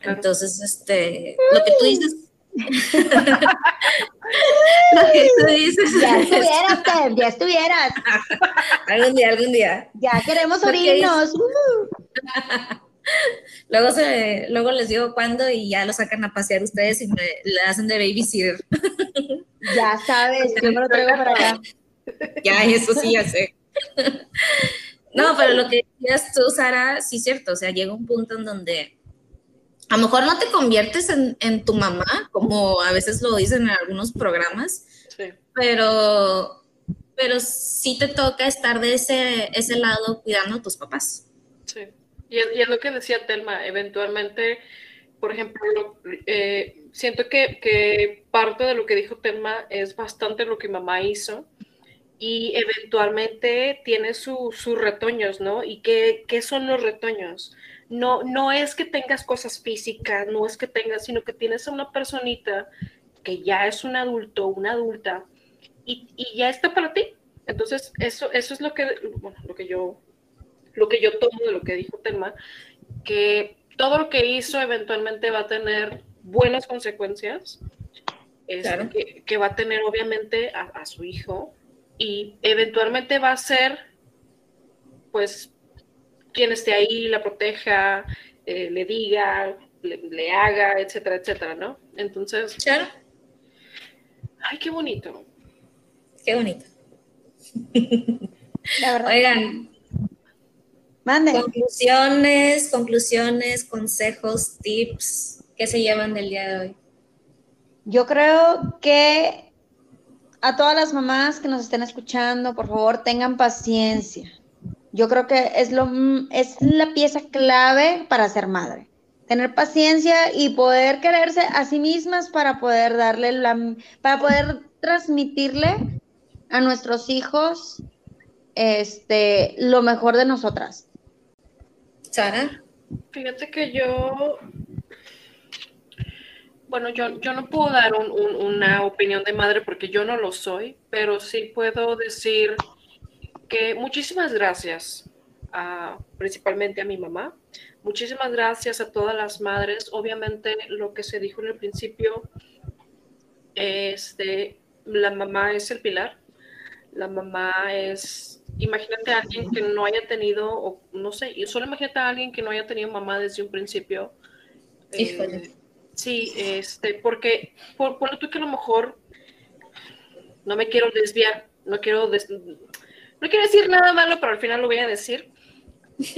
Entonces, este, lo que tú dices Ya estuvieras, ya estuvieras. algún día, algún día. Ya queremos oírnos. luego, se, luego les digo cuándo y ya lo sacan a pasear ustedes y me le hacen de babysitter. Ya sabes, yo me lo traigo para acá. Ya, eso sí, ya sé. No, pero lo que decías tú, Sara, sí es cierto. O sea, llega un punto en donde a lo mejor no te conviertes en, tu mamá, como a veces lo dicen en algunos programas, pero, pero sí te toca estar de ese, ese lado cuidando a tus papás. Sí, y es, lo que decía Telma, eventualmente, por ejemplo, eh, siento que, parte de lo que dijo Telma es bastante lo que mamá hizo y eventualmente tiene sus retoños, ¿no? ¿Y qué, qué son los retoños? no, no es que tengas cosas físicas, no es que tengas, sino que tienes a una personita que ya es un adulto, una adulta, y, ya está para ti. Entonces, eso, eso es lo que, bueno, lo que yo, lo que yo tomo de lo que dijo Telma, que todo lo que hizo eventualmente va a tener buenas consecuencias, que, va a tener obviamente a, a su hijo, y eventualmente va a ser, pues, quien esté ahí, la proteja, eh, le diga, le, haga, etcétera, etcétera, ¿no? Entonces. Claro. Ay, qué bonito. Qué bonito. La verdad. Oigan. Mande. Conclusiones, conclusiones, consejos, tips, ¿qué se llevan del día de hoy? Yo creo que a todas las mamás que nos estén escuchando, por favor, tengan paciencia yo creo que es, lo, es la pieza clave para ser madre. Tener paciencia y poder quererse a sí mismas para poder darle la, para poder transmitirle a nuestros hijos este, lo mejor de nosotras. Sara. Fíjate que yo, bueno, yo, yo no puedo dar una opinión de madre porque yo no lo soy, pero sí puedo decir muchísimas gracias, principalmente a mi mamá, muchísimas gracias a todas las madres. Obviamente lo que se dijo en el principio, este, la mamá es el pilar. La mamá es, imagínate a alguien que no haya tenido, o no sé, solo imagínate a alguien que no haya tenido mamá desde un principio. Eh, sí, este, porque por, por tú que a lo mejor no me quiero desviar, no quiero, no quiero decir nada malo, pero al final lo voy a decir.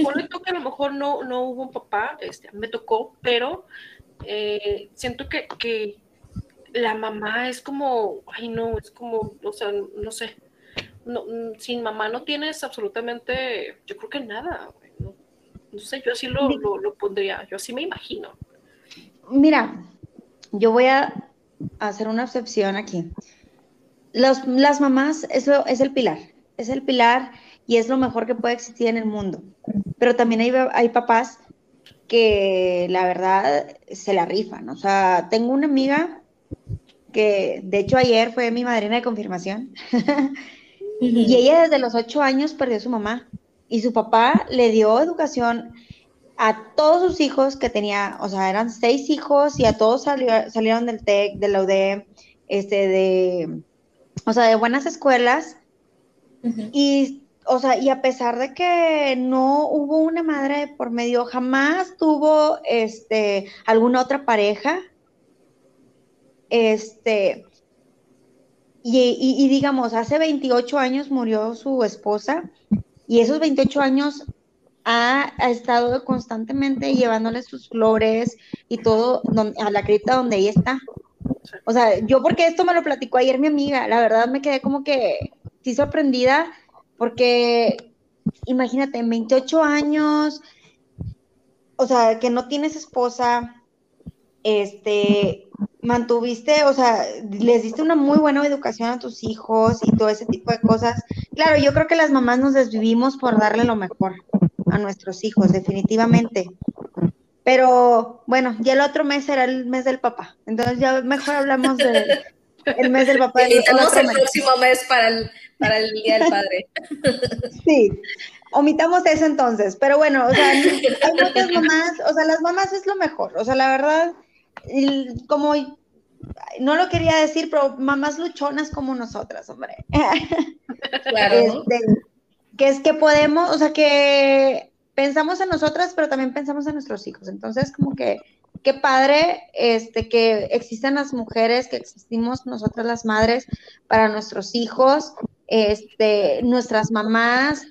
Ponle tú que a lo mejor no, no hubo un papá, este, me tocó, pero eh, siento que, que, la mamá es como, ay no, es como, o sea, no sé, no, sin mamá no tienes absolutamente, yo creo que nada, no, no sé, yo así lo, lo, lo, pondría, yo así me imagino. Mira, yo voy a hacer una excepción aquí las mamás, eso es el pilar, es el pilar y es lo mejor que puede existir en el mundo. Pero también hay, hay papás que la verdad se la rifan. O sea, tengo una amiga que de hecho ayer fue mi madrina de confirmación y ella desde los ocho años perdió a su mamá y su papá le dio educación a todos sus hijos que tenía, o sea, eran seis hijos y a todos salieron del TEC, de la UDE, este, de o sea, de buenas escuelas. Y, o sea, y a pesar de que no hubo una madre por medio, jamás tuvo, este, alguna otra pareja. Este, y, digamos, hace 28 años murió su esposa y esos 28 años ha, estado constantemente llevándole sus flores y todo a la cripta donde ella está. O sea, yo porque esto me lo platicó ayer mi amiga, la verdad me quedé como que sí sorprendida, porque imagínate, en 28 años, o sea, que no tienes esposa, este, mantuviste, o sea, les diste una muy buena educación a tus hijos y todo ese tipo de cosas. Claro, yo creo que las mamás nos desvivimos por darle lo mejor a nuestros hijos, definitivamente. Pero bueno, ya el otro mes será el mes del papá. Entonces ya mejor hablamos del mes del papá. Y el, el próximo mes para el, para el Día del Padre. Sí, omitamos eso entonces. Pero bueno, o sea, hay muchas mamás, o sea, las mamás es lo mejor. O sea, la verdad, como no lo quería decir, pero mamás luchonas como nosotras, hombre. Claro. Este, que es que podemos, o sea, que pensamos en nosotras, pero también pensamos en nuestros hijos. Entonces, como que qué padre este, que existen las mujeres, que existimos nosotras las madres para nuestros hijos, este, nuestras mamás.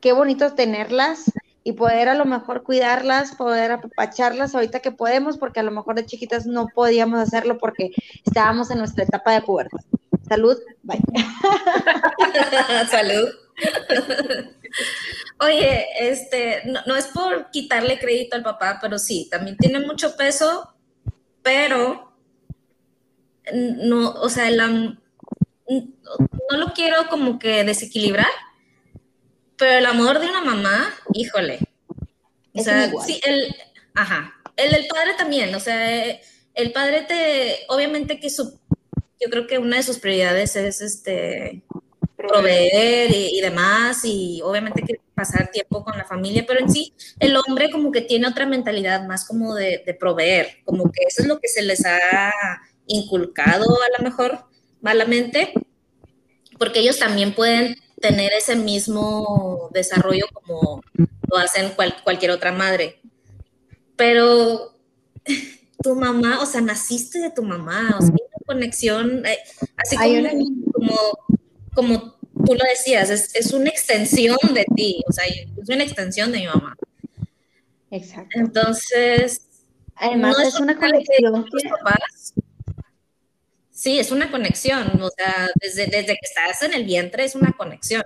Qué bonito tenerlas y poder a lo mejor cuidarlas, poder apapacharlas ahorita que podemos, porque a lo mejor de chiquitas no podíamos hacerlo porque estábamos en nuestra etapa de pubertad. Salud, bye. Salud. Oye, este, no, es por quitarle crédito al papá, pero sí, también tiene mucho peso, pero no, o sea, no lo quiero como que desequilibrar, pero el amor de una mamá, híjole. O sea, sí, el, ajá, el del padre también, o sea, el padre te, obviamente que su, yo creo que una de sus prioridades es este, proveer y, demás, y obviamente que pasar tiempo con la familia, pero en sí el hombre como que tiene otra mentalidad más como de, proveer, como que eso es lo que se les ha inculcado a lo mejor malamente, porque ellos también pueden tener ese mismo desarrollo como lo hacen cualquier otra madre. Pero tu mamá, o sea, naciste de tu mamá, o sea, hay una conexión, eh, así como, como tú lo decías, es, es, una extensión de ti, o sea, es una extensión de mi mamá. Exacto. Entonces, además es una conexión sí, es una conexión, o sea, desde, desde que estás en el vientre es una conexión.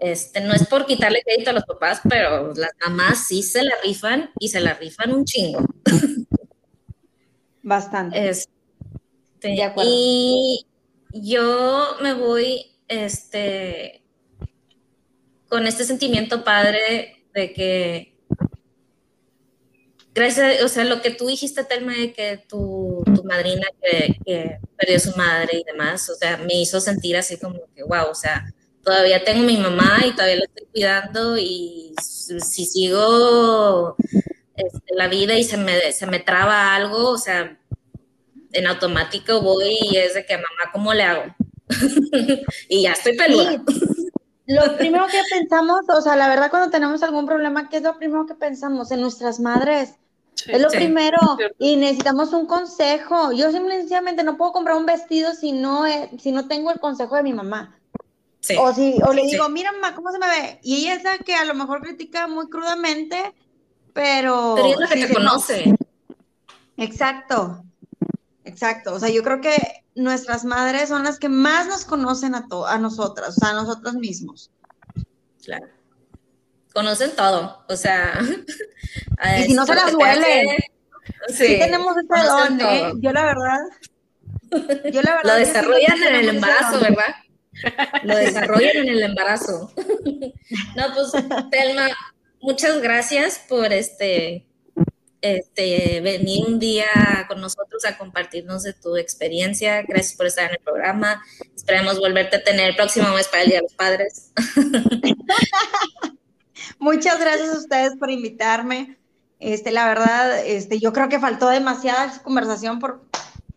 Este, no es por quitarle crédito a los papás, pero las mamás sí se la rifan y se la rifan un chingo. Bastante. Este, y yo me voy este, con este sentimiento padre de que, gracias, o sea, lo que tú dijiste, Telma, de que tu, tu madrina que, perdió su madre y demás, o sea, me hizo sentir así como que, wow, o sea, todavía tengo mi mamá y todavía la estoy cuidando y si sigo este, la vida y se me, se me traba algo, o sea, en automático voy y es de que mamá, ¿cómo le hago? y ya estoy peluda. Lo primero que pensamos, o sea, la verdad cuando tenemos algún problema, ¿qué es lo primero que pensamos? En nuestras madres. es lo primero. Y necesitamos un consejo. Yo simplemente no puedo comprar un vestido si no, si no tengo el consejo de mi mamá. O, si, o le digo, mira mamá, ¿cómo se me ve? Y ella es la que a lo mejor critica muy crudamente, pero... Pero ella es la que te conoce. Exacto. Exacto. O sea, yo creo que nuestras madres son las que más nos conocen a, a nosotras, o sea, a nosotros mismos. Claro. Conocen todo, o sea. y si no se las duele. Sí, tenemos ese don, ¿eh? Yo la verdad. Yo la verdad. Lo desarrollan en el embarazo, ¿verdad? Lo desarrollan en el embarazo. no, pues, Telma, muchas gracias por este este, venir un día con nosotros a compartirnos de tu experiencia. Gracias por estar en el programa. Esperemos volverte a tener el próximo mes para el Día de los Padres. Muchas gracias a ustedes por invitarme. Este, la verdad, este, yo creo que faltó demasiada conversación por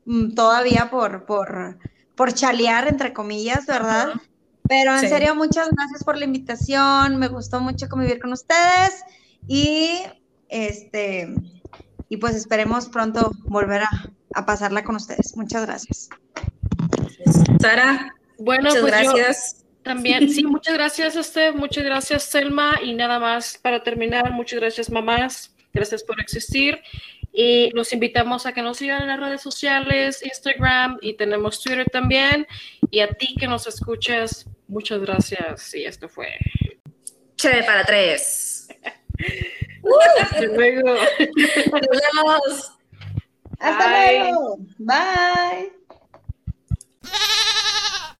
mm, todavía por, por, por chalear, entre comillas, ¿verdad? Pero en serio, muchas gracias por la invitación. Me gustó mucho convivir con ustedes y este y pues esperemos pronto volver a, pasarla con ustedes. Muchas gracias. Sara, bueno, muchas pues gracias. también, sí, muchas gracias a usted, muchas gracias Selma y nada más para terminar, muchas gracias mamás, gracias por existir y los invitamos a que nos sigan en las redes sociales, Instagram y tenemos Twitter también y a ti que nos escuchas, muchas gracias y esto fue Che para tres. Hasta luego. Nos vemos. Hasta luego. Bye.